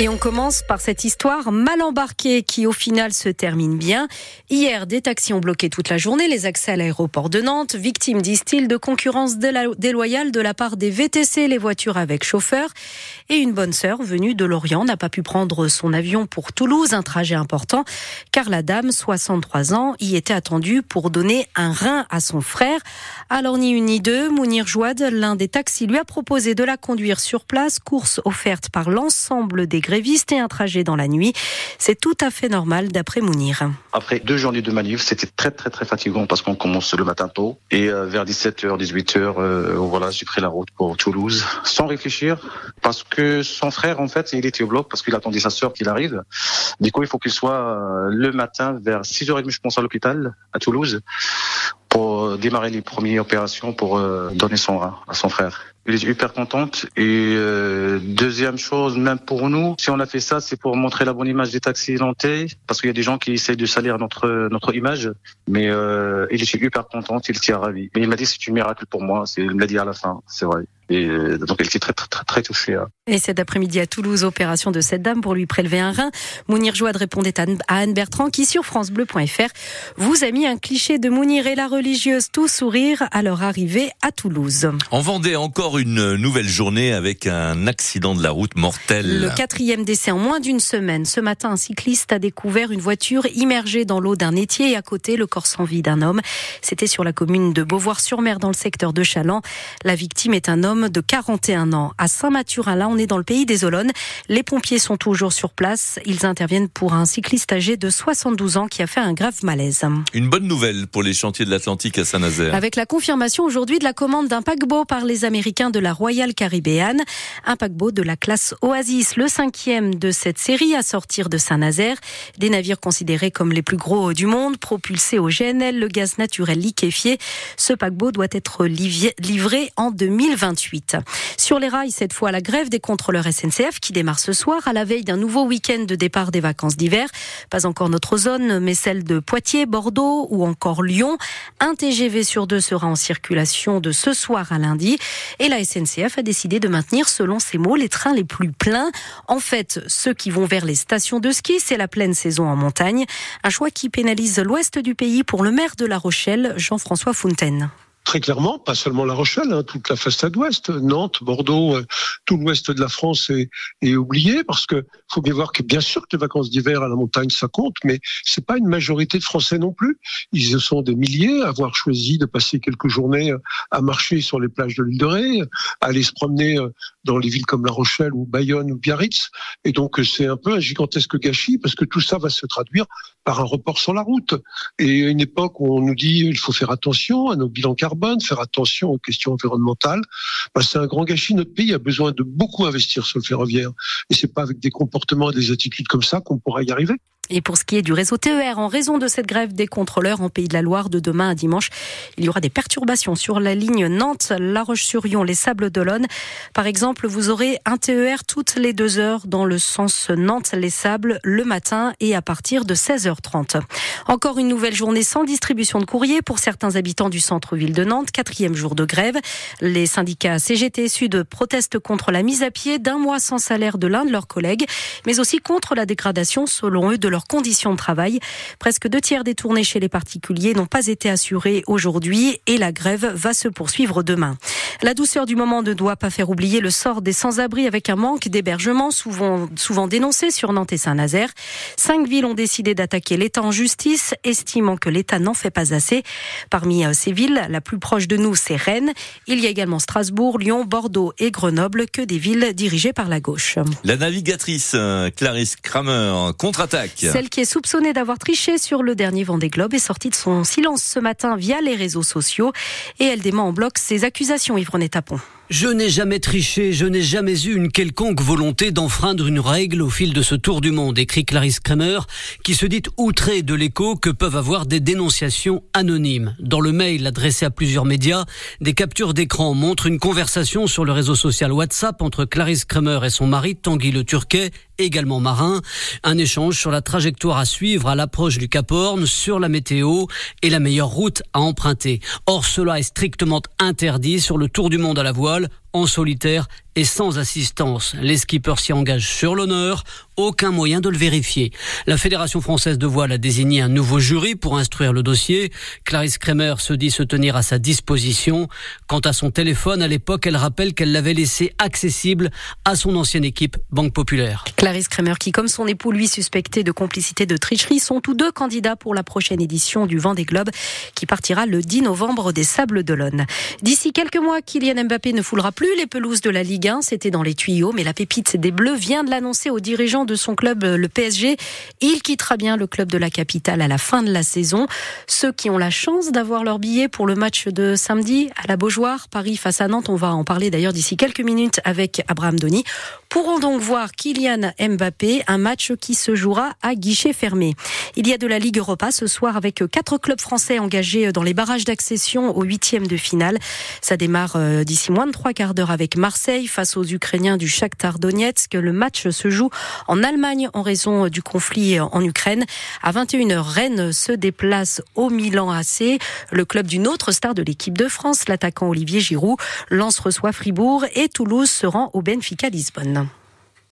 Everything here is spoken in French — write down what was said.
Et on commence par cette histoire mal embarquée qui au final se termine bien. Hier, des taxis ont bloqué toute la journée les accès à l'aéroport de Nantes, victimes, disent-ils, de concurrence déloyale de la part des VTC, les voitures avec chauffeur. Et une bonne sœur venue de Lorient n'a pas pu prendre son avion pour Toulouse, un trajet important, car la dame, 63 ans, y était attendue pour donner un rein à son frère. Alors ni une ni deux, Mounir Jouad, l'un des taxis, lui a proposé de la conduire sur place, course offerte par l'ensemble des grévistes et un trajet dans la nuit. C'est tout à fait normal d'après Mounir. Après deux journées de manif, c'était très très très fatigant parce qu'on commence le matin tôt et euh, vers 17h, 18h, euh, voilà, j'ai pris la route pour Toulouse sans réfléchir parce que son frère en fait, il était au bloc parce qu'il attendait sa sœur qu'il arrive. Du coup, il faut qu'il soit euh, le matin vers 6h30 je pense à l'hôpital à Toulouse pour démarrer les premières opérations pour donner son rein à son frère. Il est hyper contente. Et euh, deuxième chose, même pour nous, si on a fait ça, c'est pour montrer la bonne image des taxis nantais, parce qu'il y a des gens qui essayent de salir notre notre image. Mais euh, il est hyper contente, il était ravi. Mais il m'a dit c'est un miracle pour moi. Il me l'a dit à la fin, c'est vrai. Et euh, donc elle était très très très, très touchée. Hein. Et cet après-midi à Toulouse, opération de cette dame pour lui prélever un rein. Mounir Jouad répondait à Anne Bertrand qui sur francebleu.fr vous a mis un cliché de Mounir et la religieuse tout sourire à leur arrivée à Toulouse. En Vendée, encore une nouvelle journée avec un accident de la route mortel. Le quatrième décès en moins d'une semaine. Ce matin, un cycliste a découvert une voiture immergée dans l'eau d'un étier et à côté le corps sans vie d'un homme. C'était sur la commune de Beauvoir-sur-Mer dans le secteur de Chaland. La victime est un homme de 41 ans. À Saint-Mathurin, là, on est dans le pays des Olonnes. Les pompiers sont toujours sur place. Ils interviennent pour un cycliste âgé de 72 ans qui a fait un grave malaise. Une bonne nouvelle pour les chantiers de l'Atlantique à Saint-Nazaire. Avec la confirmation aujourd'hui de la commande d'un paquebot par les Américains de la Royal Caribbean. Un paquebot de la classe Oasis, le cinquième de cette série à sortir de Saint-Nazaire. Des navires considérés comme les plus gros du monde, propulsés au GNL, le gaz naturel liquéfié. Ce paquebot doit être livré en 2028. Sur les rails, cette fois, la grève des contrôleurs SNCF qui démarre ce soir à la veille d'un nouveau week-end de départ des vacances d'hiver. Pas encore notre zone, mais celle de Poitiers, Bordeaux ou encore Lyon. Un TGV sur deux sera en circulation de ce soir à lundi. Et la SNCF a décidé de maintenir, selon ses mots, les trains les plus pleins. En fait, ceux qui vont vers les stations de ski, c'est la pleine saison en montagne. Un choix qui pénalise l'ouest du pays pour le maire de La Rochelle, Jean-François Fontaine très clairement, pas seulement La Rochelle, hein, toute la façade ouest, Nantes, Bordeaux, euh, tout l'ouest de la France est, est, oublié parce que faut bien voir que bien sûr que les vacances d'hiver à la montagne ça compte, mais c'est pas une majorité de Français non plus. Ils sont des milliers à avoir choisi de passer quelques journées euh, à marcher sur les plages de l'île de Ré, à aller se promener euh, dans les villes comme La Rochelle ou Bayonne ou Biarritz. Et donc c'est un peu un gigantesque gâchis parce que tout ça va se traduire par un report sur la route. Et à une époque où on nous dit il faut faire attention à nos bilans carbone de faire attention aux questions environnementales. Bah, c'est un grand gâchis. Notre pays a besoin de beaucoup investir sur le ferroviaire. Et c'est pas avec des comportements et des attitudes comme ça qu'on pourra y arriver. Et pour ce qui est du réseau TER, en raison de cette grève des contrôleurs en Pays de la Loire de demain à dimanche, il y aura des perturbations sur la ligne Nantes-La Roche-sur-Yon, les Sables d'Olonne. Par exemple, vous aurez un TER toutes les deux heures dans le sens Nantes-Les Sables le matin et à partir de 16h30. Encore une nouvelle journée sans distribution de courrier pour certains habitants du centre-ville de Nantes. Quatrième jour de grève. Les syndicats CGT Sud protestent contre la mise à pied d'un mois sans salaire de l'un de leurs collègues, mais aussi contre la dégradation, selon eux, de leur conditions de travail. Presque deux tiers des tournées chez les particuliers n'ont pas été assurées aujourd'hui et la grève va se poursuivre demain. La douceur du moment ne doit pas faire oublier le sort des sans-abri avec un manque d'hébergement souvent, souvent dénoncé sur Nantes et Saint-Nazaire. Cinq villes ont décidé d'attaquer l'État en justice, estimant que l'État n'en fait pas assez. Parmi euh, ces villes, la plus proche de nous, c'est Rennes. Il y a également Strasbourg, Lyon, Bordeaux et Grenoble, que des villes dirigées par la gauche. La navigatrice euh, Clarisse Kramer contre-attaque. Celle qui est soupçonnée d'avoir triché sur le dernier Vendée Globe est sortie de son silence ce matin via les réseaux sociaux et elle dément en bloc ses accusations, Yvonne Tapon. Je n'ai jamais triché, je n'ai jamais eu une quelconque volonté d'enfreindre une règle au fil de ce tour du monde, écrit Clarisse Kramer, qui se dit outrée de l'écho que peuvent avoir des dénonciations anonymes. Dans le mail adressé à plusieurs médias, des captures d'écran montrent une conversation sur le réseau social WhatsApp entre Clarisse Kramer et son mari Tanguy Le Turquet, également marin. Un échange sur la trajectoire à suivre à l'approche du Cap Horn, sur la météo et la meilleure route à emprunter. Or, cela est strictement interdit sur le tour du monde à la voile en solitaire et sans assistance. Les skippers s'y engagent sur l'honneur, aucun moyen de le vérifier. La Fédération française de voile a désigné un nouveau jury pour instruire le dossier. Clarisse Kremer se dit se tenir à sa disposition. Quant à son téléphone, à l'époque, elle rappelle qu'elle l'avait laissé accessible à son ancienne équipe Banque Populaire. Clarisse Kremer, qui comme son époux lui suspecté de complicité de tricherie, sont tous deux candidats pour la prochaine édition du Vent des Globes qui partira le 10 novembre des Sables d'Olonne. D'ici quelques mois, Kylian Mbappé ne foulera plus les pelouses de la Ligue 1. C'était dans les tuyaux, mais la pépite des Bleus vient de l'annoncer aux dirigeants de son club, le PSG. Il quittera bien le club de la capitale à la fin de la saison. Ceux qui ont la chance d'avoir leur billet pour le match de samedi à la Beaujoire, Paris face à Nantes, on va en parler d'ailleurs d'ici quelques minutes avec Abraham Doni, pourront donc voir Kylian Mbappé, un match qui se jouera à guichet fermé. Il y a de la Ligue Europa ce soir avec quatre clubs français engagés dans les barrages d'accession au huitième de finale. Ça démarre euh, d'ici moins de trois quarts d'heure avec Marseille face aux Ukrainiens du Shakhtar Donetsk. Le match se joue en Allemagne en raison du conflit en Ukraine. À 21h, Rennes se déplace au Milan AC, le club d'une autre star de l'équipe de France, l'attaquant Olivier Giroud. Lens reçoit Fribourg et Toulouse se rend au Benfica Lisbonne.